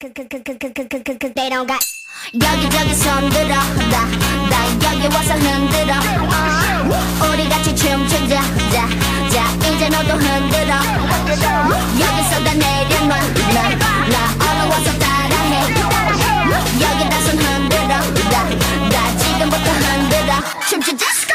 They don't got 여기저기 손들어 나, 나 여기 와서 흔들어 어. 우리 같이 춤추자 자, 자 이제 너도 흔들어 여기서 다 내려놔 나, 나 와서 따라해 여기다 손 흔들어 나, 나 지금부터 흔들어 춤추자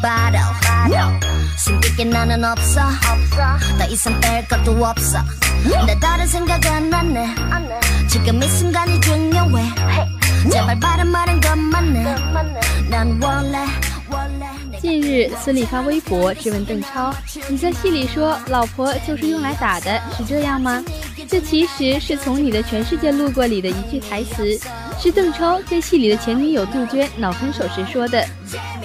바로 숨길 게 나는 없어 더 이상 뺄 것도 없어 내 다른 생각은 안해 지금 이 순간이 중요해 제발 바른 말은 것만 해난 원래 원래 내가 近日，孙俪发微博质问邓超：“你在戏里说老婆就是用来打的，是这样吗？” 这其实是从你的《全世界路过》里的一句台词，是邓超在戏里的前女友杜鹃闹分手时说的。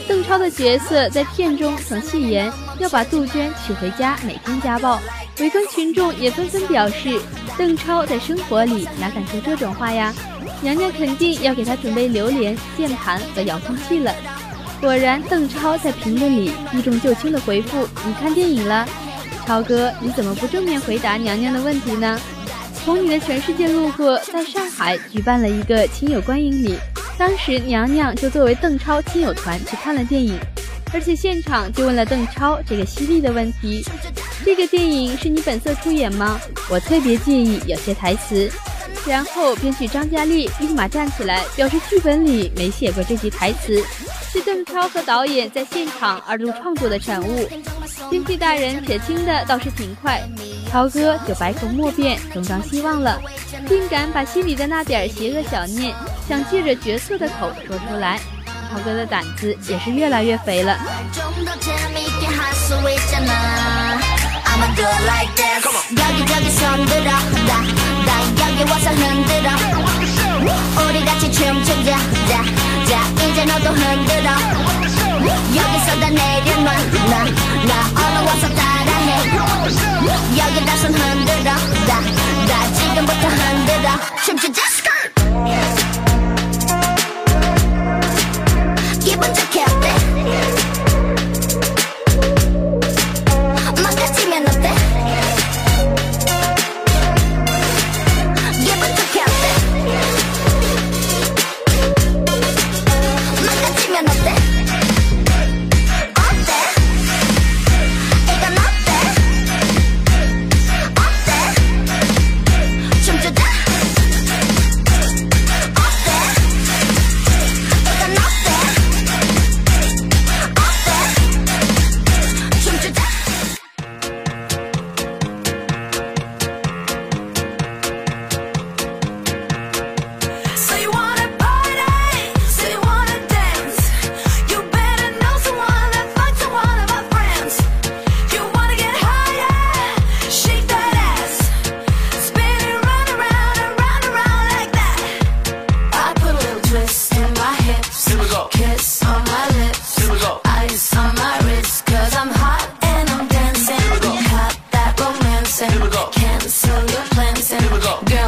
邓超的角色在片中曾戏言要把杜鹃娶回家，每天家暴。围观群众也纷纷表示，邓超在生活里哪敢说这种话呀？娘娘肯定要给他准备榴莲、键盘和遥控器了。果然，邓超在评论里避重就轻的回复：“你看电影了，超哥，你怎么不正面回答娘娘的问题呢？”从你的全世界路过，在上海举办了一个亲友观影礼，当时娘娘就作为邓超亲友团去看了电影，而且现场就问了邓超这个犀利的问题：“这个电影是你本色出演吗？我特别介意有些台词。”然后编剧张嘉丽立马站起来表示剧本里没写过这句台词。是邓超和导演在现场二度创作的产物。编剧大人撇清的倒是挺快，超哥就百口莫辩，东张西望了，竟敢把心里的那点邪恶小念想借着角色的口说出来。涛哥的胆子也是越来越肥了。 사랑해 여기다 손 흔들어. 나, 나 지금부터 흔들어. 춤추자 스카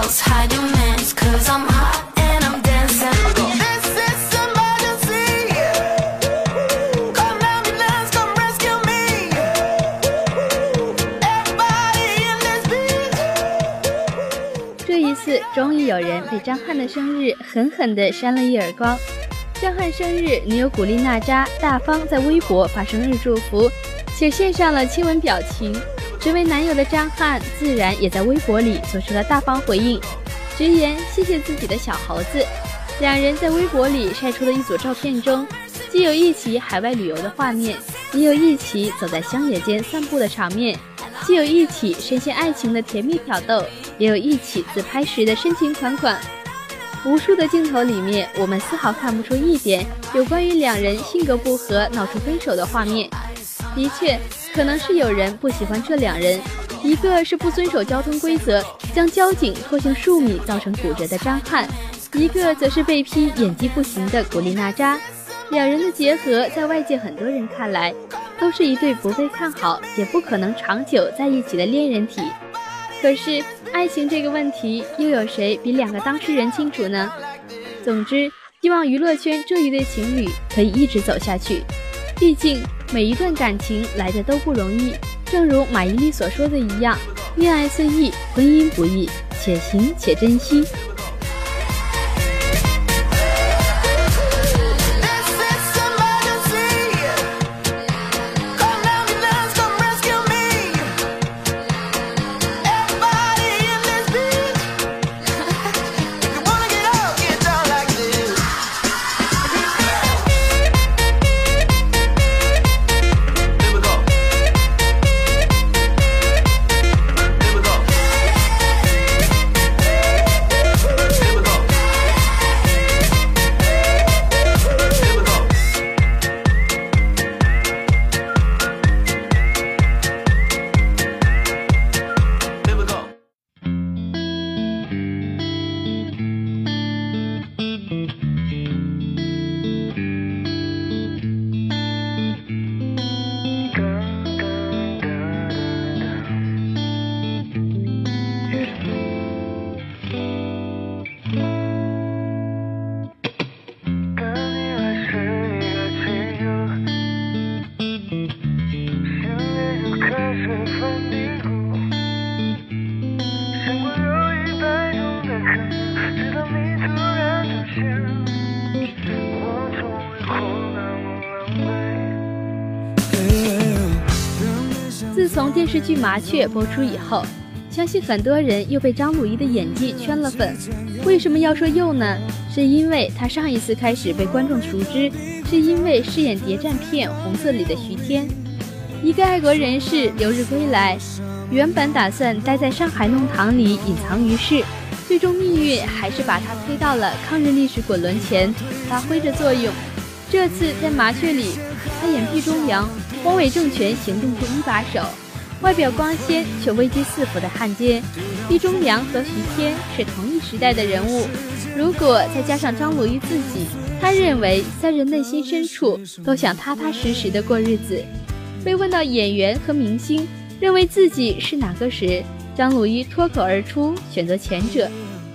girls hide your mans, cause I'm hot and I'm dancing. This is emergency. Come ambulance, come rescue me. Everybody in this beat. 这一次，终于有人被张翰的生日狠狠地扇了一耳光。张翰生日，女友古力娜扎大方在微博发生日祝福，且献上了亲吻表情。身为男友的张翰自然也在微博里做出了大方回应，直言谢谢自己的小猴子。两人在微博里晒出的一组照片中，既有一起海外旅游的画面，也有一起走在乡野间散步的场面，既有一起深陷爱情的甜蜜挑逗，也有一起自拍时的深情款款。无数的镜头里面，我们丝毫看不出一点有关于两人性格不合闹出分手的画面。的确，可能是有人不喜欢这两人，一个是不遵守交通规则，将交警拖行数米造成骨折的张翰，一个则是被批演技不行的古力娜扎。两人的结合，在外界很多人看来，都是一对不被看好也不可能长久在一起的恋人体。可是，爱情这个问题，又有谁比两个当事人清楚呢？总之，希望娱乐圈这一对情侣可以一直走下去。毕竟，每一段感情来的都不容易。正如马伊琍所说的一样：“恋爱虽易，婚姻不易，且行且珍惜。”从电视剧《麻雀》播出以后，相信很多人又被张鲁一的演技圈了粉。为什么要说又呢？是因为他上一次开始被观众熟知，是因为饰演谍战片《红色》里的徐天，一个爱国人士留日归来，原本打算待在上海弄堂里隐藏于世，最终命运还是把他推到了抗日历史滚轮前，发挥着作用。这次在《麻雀》里，他演毕忠良，汪伪政权行动处一把手，外表光鲜却危机四伏的汉奸。毕忠良和徐天是同一时代的人物，如果再加上张鲁一自己，他认为三人内心深处都想踏踏实实的过日子。被问到演员和明星认为自己是哪个时，张鲁一脱口而出选择前者。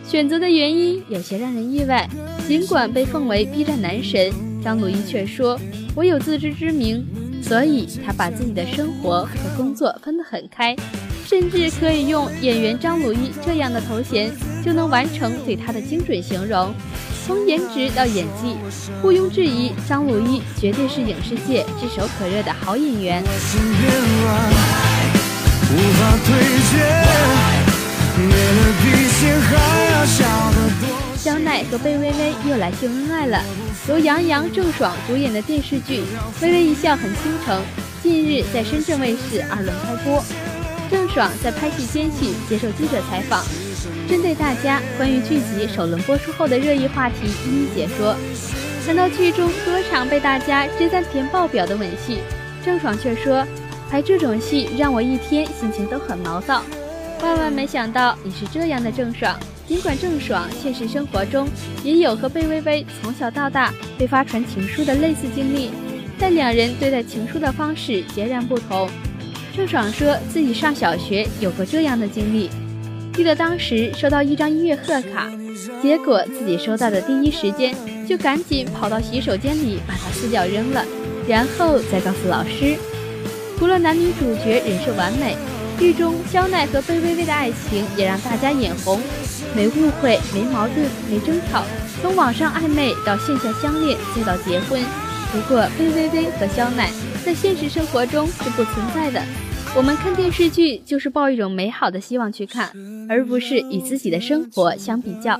选择的原因有些让人意外，尽管被奉为 B 站男神，张鲁一却说：“我有自知之明，所以他把自己的生活和工作分得很开，甚至可以用演员张鲁一这样的头衔就能完成对他的精准形容。从颜值到演技，毋庸置疑，张鲁一绝对是影视界炙手可热的好演员。无法退却，了比心还要小得多。肖奈和贝微微又来秀恩爱了。由杨洋、郑爽主演的电视剧《微微一笑很倾城》近日在深圳卫视二轮开播。郑爽在拍戏间隙接受记者采访，针对大家关于剧集首轮播出后的热议话题一一解说。谈到剧中多场被大家之赞填爆表的吻戏，郑爽却说：“拍这种戏让我一天心情都很毛躁。”万万没想到你是这样的郑爽。尽管郑爽现实生活中也有和贝微微从小到大被发传情书的类似经历，但两人对待情书的方式截然不同。郑爽说自己上小学有过这样的经历，记得当时收到一张音乐贺卡，结果自己收到的第一时间就赶紧跑到洗手间里把它撕掉扔了，然后再告诉老师。除了男女主角人设完美，剧中肖奈和贝微微的爱情也让大家眼红，没误会，没矛盾，没争吵，从网上暧昧到线下相恋，再到结婚。不过贝微微和肖奈在现实生活中是不存在的。我们看电视剧就是抱一种美好的希望去看，而不是与自己的生活相比较。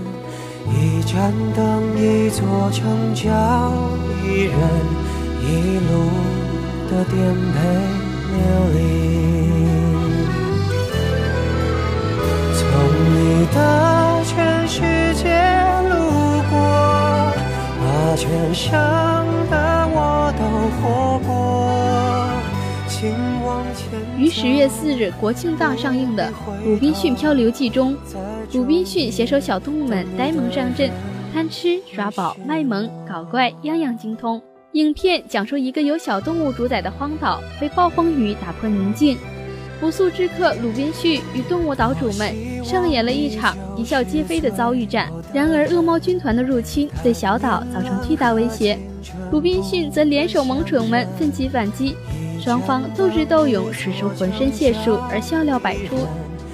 一盏灯，一座城，叫一人，一路的颠沛流离。从你的全世界路过，把全盛的我都活过。于十月四日国庆档上映的《鲁滨逊漂流记》中，鲁滨逊携手小动物们呆萌上阵，贪吃、耍宝、卖萌、搞怪，样样精通。影片讲述一个由小动物主宰的荒岛被暴风雨打破宁静，不速之客鲁滨逊与动物岛主们上演了一场一笑皆非的遭遇战。然而，恶猫军团的入侵对小岛造成巨大威胁，鲁滨逊则联手萌宠们奋起反击。双方斗智斗勇，使出浑身解数，而笑料百出。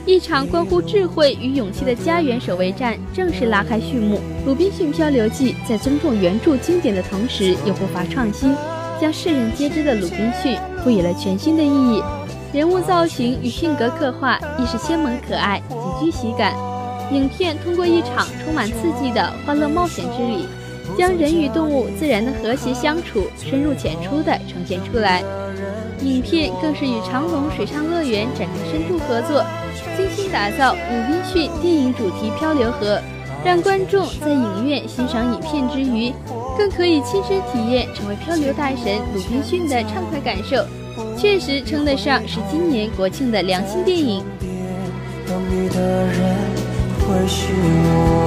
一场关乎智慧与勇气的家园守卫战正式拉开序幕。《鲁滨逊漂流记》在尊重原著经典的同时，又不乏创新，将世人皆知的鲁滨逊赋予了全新的意义。人物造型与性格刻画亦是鲜萌可爱，极具喜感。影片通过一场充满刺激的欢乐冒险之旅，将人与动物自然的和谐相处深入浅出地呈现出来。影片更是与长隆水上乐园展开深度合作，精心打造鲁滨逊电影主题漂流河，让观众在影院欣赏影片之余，更可以亲身体验成为漂流大神鲁滨逊的畅快感受。确实称得上是今年国庆的良心电影。等你的人会是我。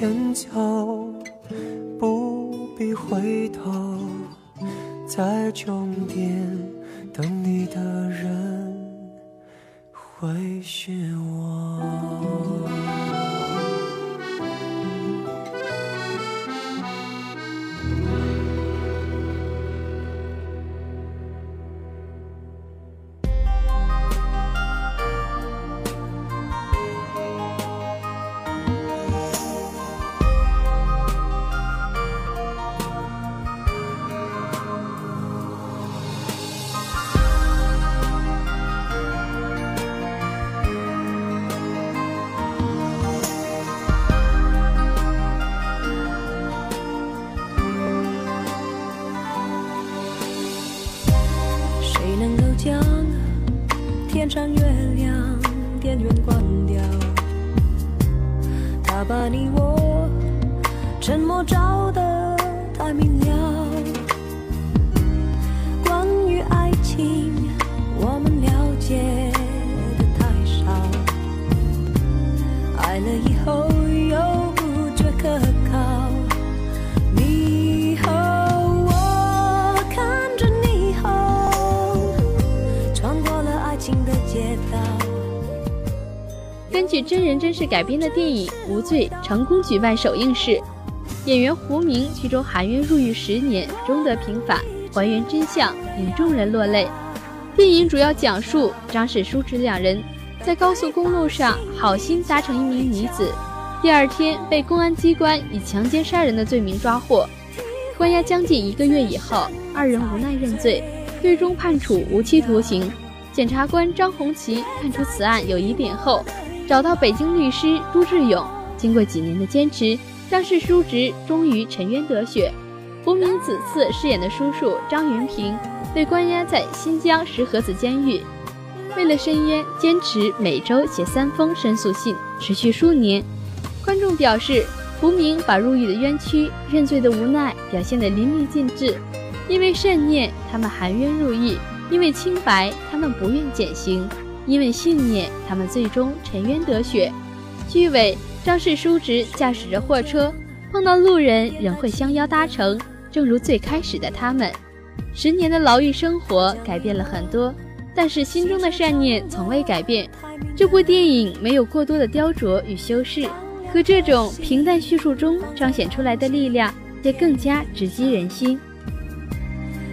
往前走，不必回头，在终点等你的人会是我。真人真事改编的电影《无罪》成功举办首映式，演员胡明剧中含冤入狱十年，终得平反，还原真相，引众人落泪。电影主要讲述张氏叔侄两人在高速公路上好心搭乘一名女子，第二天被公安机关以强奸杀人的罪名抓获。关押将近一个月以后，二人无奈认罪，最终判处无期徒刑。检察官张红旗看出此案有疑点后，找到北京律师朱志勇，经过几年的坚持，张氏叔侄终于沉冤得雪。胡明此次饰演的叔叔张云平被关押在新疆石河子监狱，为了申冤，坚持每周写三封申诉信，持续数年。观众表示，胡明把入狱的冤屈、认罪的无奈表现得淋漓尽致。因为善念，他们含冤入狱；因为清白，他们不愿减刑；因为信念，他们最终沉冤得雪。剧尾，张氏叔侄驾驶着货车，碰到路人仍会相邀搭乘，正如最开始的他们。十年的牢狱生活改变了很多，但是心中的善念从未改变。这部电影没有过多的雕琢与修饰。可这种平淡叙述中彰显出来的力量，也更加直击人心。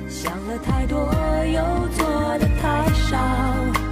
想了太多，又做的太少。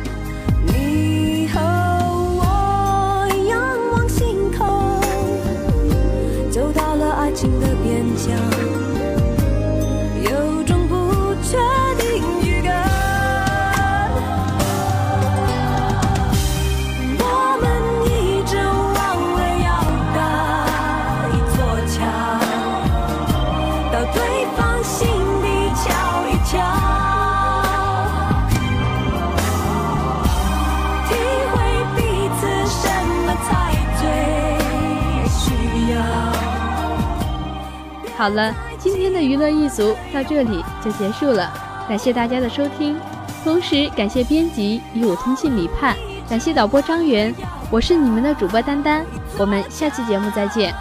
好了，今天的娱乐一族到这里就结束了，感谢大家的收听，同时感谢编辑与我通信李盼，感谢导播张元，我是你们的主播丹丹，我们下期节目再见。